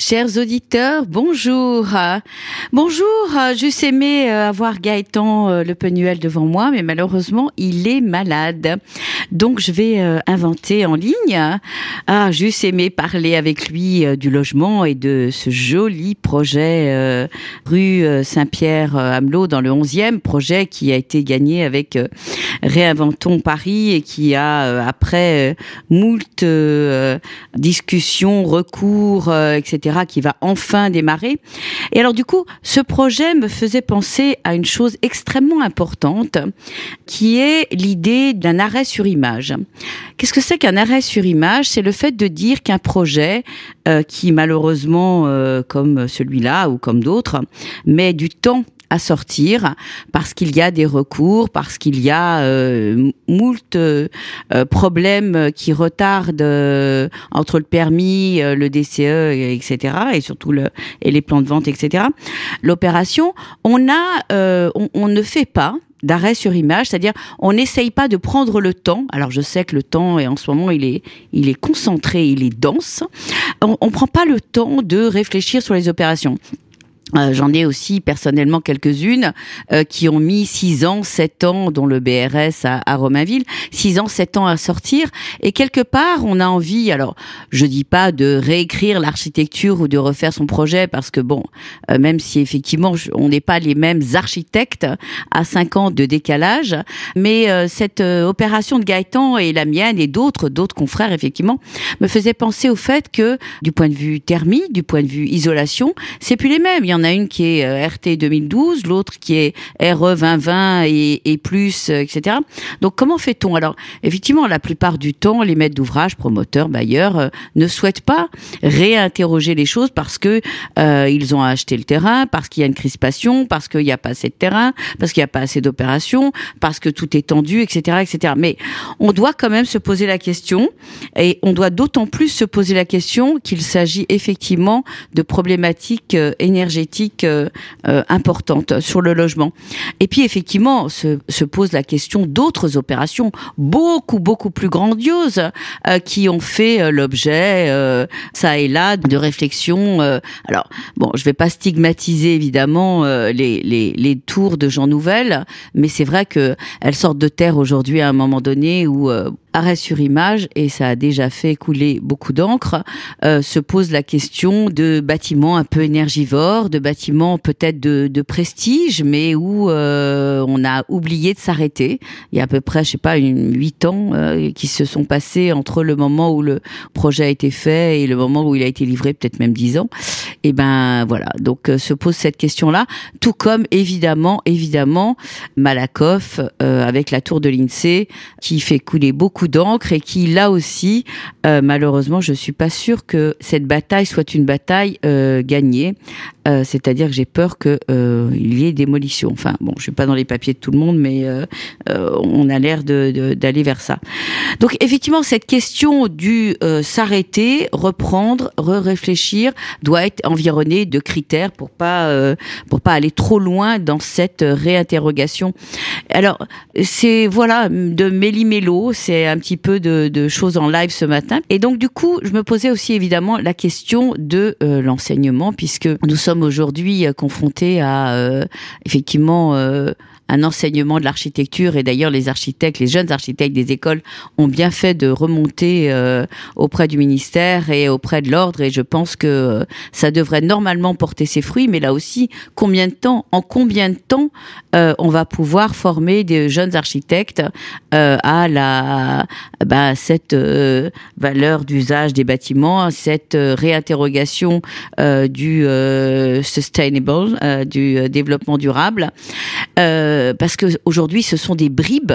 Chers auditeurs, bonjour. Bonjour, j'eusse aimé euh, avoir Gaëtan euh, Le Penuel devant moi, mais malheureusement, il est malade. Donc, je vais euh, inventer en ligne. Ah, j'eusse aimé parler avec lui du logement et de ce joli projet rue Saint-Pierre-Amelot dans le 11e, projet qui a été gagné avec Réinventons Paris et qui a, après moult discussions, recours, etc., qui va enfin démarrer. Et alors du coup, ce projet me faisait penser à une chose extrêmement importante, qui est l'idée d'un arrêt sur image. Qu'est-ce que c'est qu'un arrêt sur image? C'est le fait de dire qu'un projet, euh, qui malheureusement, euh, comme celui-là ou comme d'autres, met du temps à sortir parce qu'il y a des recours, parce qu'il y a euh, moult euh, problèmes qui retardent euh, entre le permis, euh, le DCE, etc. et surtout le et les plans de vente, etc. L'opération, on a, on, on ne fait pas d'arrêt sur image, c'est-à-dire on n'essaye pas de prendre le temps. Alors je sais que le temps et en ce moment il est il est concentré, il est dense. On, on prend pas le temps de réfléchir sur les opérations. Euh, J'en ai aussi personnellement quelques-unes euh, qui ont mis 6 ans, 7 ans, dont le BRS à, à Romainville, 6 ans, 7 ans à sortir. Et quelque part, on a envie, alors je dis pas de réécrire l'architecture ou de refaire son projet, parce que bon, euh, même si effectivement on n'est pas les mêmes architectes à 5 ans de décalage, mais euh, cette opération de Gaëtan et la mienne et d'autres, d'autres confrères effectivement, me faisait penser au fait que du point de vue thermie, du point de vue isolation, c'est plus les mêmes. A une qui est euh, RT 2012, l'autre qui est RE 2020 et, plus, euh, etc. Donc comment fait-on? Alors effectivement, la plupart du temps, les maîtres d'ouvrage, promoteurs, bailleurs, euh, ne souhaitent pas réinterroger les choses parce que ils ont acheté le terrain, parce qu'il y a une crispation, parce qu'il n'y a pas assez de terrain, parce qu'il n'y a pas assez d'opérations, parce que tout est tendu, etc., etc. Mais on doit quand même se poser la question, et on doit d'autant plus se poser la question qu'il s'agit effectivement de problématiques énergétiques euh, euh, importantes sur le logement. Et puis effectivement se, se pose la question d'autres opérations beaucoup beaucoup plus grandioses euh, qui ont fait l'objet ça et là de réflexions. alors bon, je vais pas stigmatiser évidemment les, les, tours de Jean Nouvel, mais c'est vrai que elles sortent de terre aujourd'hui à un moment donné où arrêt sur image et ça a déjà fait couler beaucoup d'encre, euh, se pose la question de bâtiments un peu énergivores, de bâtiments peut-être de, de prestige, mais où euh, on a oublié de s'arrêter. Il y a à peu près, je sais pas, une, huit ans euh, qui se sont passés entre le moment où le projet a été fait et le moment où il a été livré, peut-être même dix ans. Et ben voilà, donc euh, se pose cette question-là, tout comme évidemment, évidemment, Malakoff euh, avec la tour de l'Insee qui fait couler beaucoup d'encre et qui là aussi, euh, malheureusement, je suis pas sûre que cette bataille soit une bataille gagnée. C'est-à-dire que j'ai peur que il y ait démolition. Enfin bon, je suis pas dans les papiers de tout le monde, mais on a l'air de- de- d'aller vers ça. Donc effectivement, cette question du euh, s'arrêter, reprendre, re-réfléchir, doit être environnée de critères pour pas euh, pour pas aller trop loin dans cette réinterrogation. Alors c'est voilà de méli-mélo, c'est un petit peu de, de choses en live ce matin. Et donc du coup, je me posais aussi évidemment la question de euh, l'enseignement, puisque nous sommes aujourd'hui euh, confrontés à euh, effectivement euh, un enseignement de l'architecture. Et d'ailleurs les architectes, les jeunes architectes des écoles ont bien fait de remonter euh, auprès du ministère et auprès de l'ordre. Et je pense que euh, ça devrait normalement porter ses fruits. Mais là aussi combien de temps en combien de temps euh, on va pouvoir former des jeunes architectes à la ben, cette valeur d'usage des bâtiments cette réinterrogation du sustainable du développement durable parce que aujourd'hui ce sont des bribes.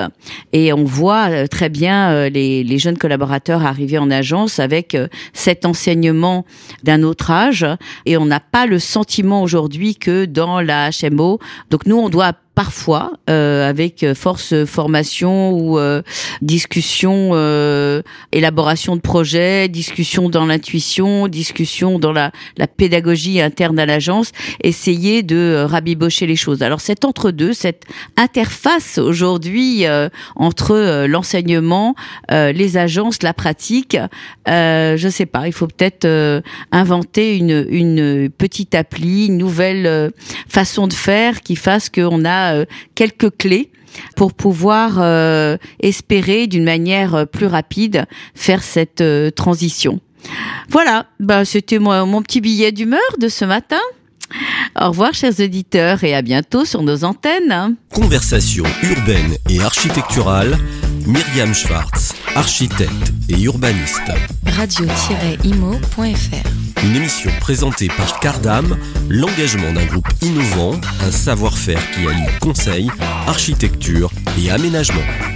Et on voit euh, très bien euh, les, les jeunes collaborateurs arriver en agence avec euh, cet enseignement d'un autre âge. Et on n'a pas le sentiment aujourd'hui que dans la HMO donc nous on doit parfois, euh, avec force formation ou euh, discussion, euh, élaboration de projets, discussion dans l'intuition, discussion dans la, la pédagogie interne à l'agence, essayer de rabibocher les choses. Alors cet entre-deux, cette interface aujourd'hui entre l'enseignement, les agences, la pratique, je sais pas, il faut peut-être inventer une, une petite appli, une nouvelle façon de faire qui fasse qu'on a quelques clés pour pouvoir euh, espérer d'une manière euh, plus rapide faire cette euh, transition. Voilà, bah, c'était mon petit billet d'humeur de ce matin. Au revoir chers auditeurs et à bientôt sur nos antennes. Conversation urbaine et architecturale, Myriam Schwartz, architecte et urbaniste. Radio-imo.fr Une émission présentée par Cardam, l'engagement d'un groupe innovant, un savoir-faire qui allie conseil, architecture et aménagement.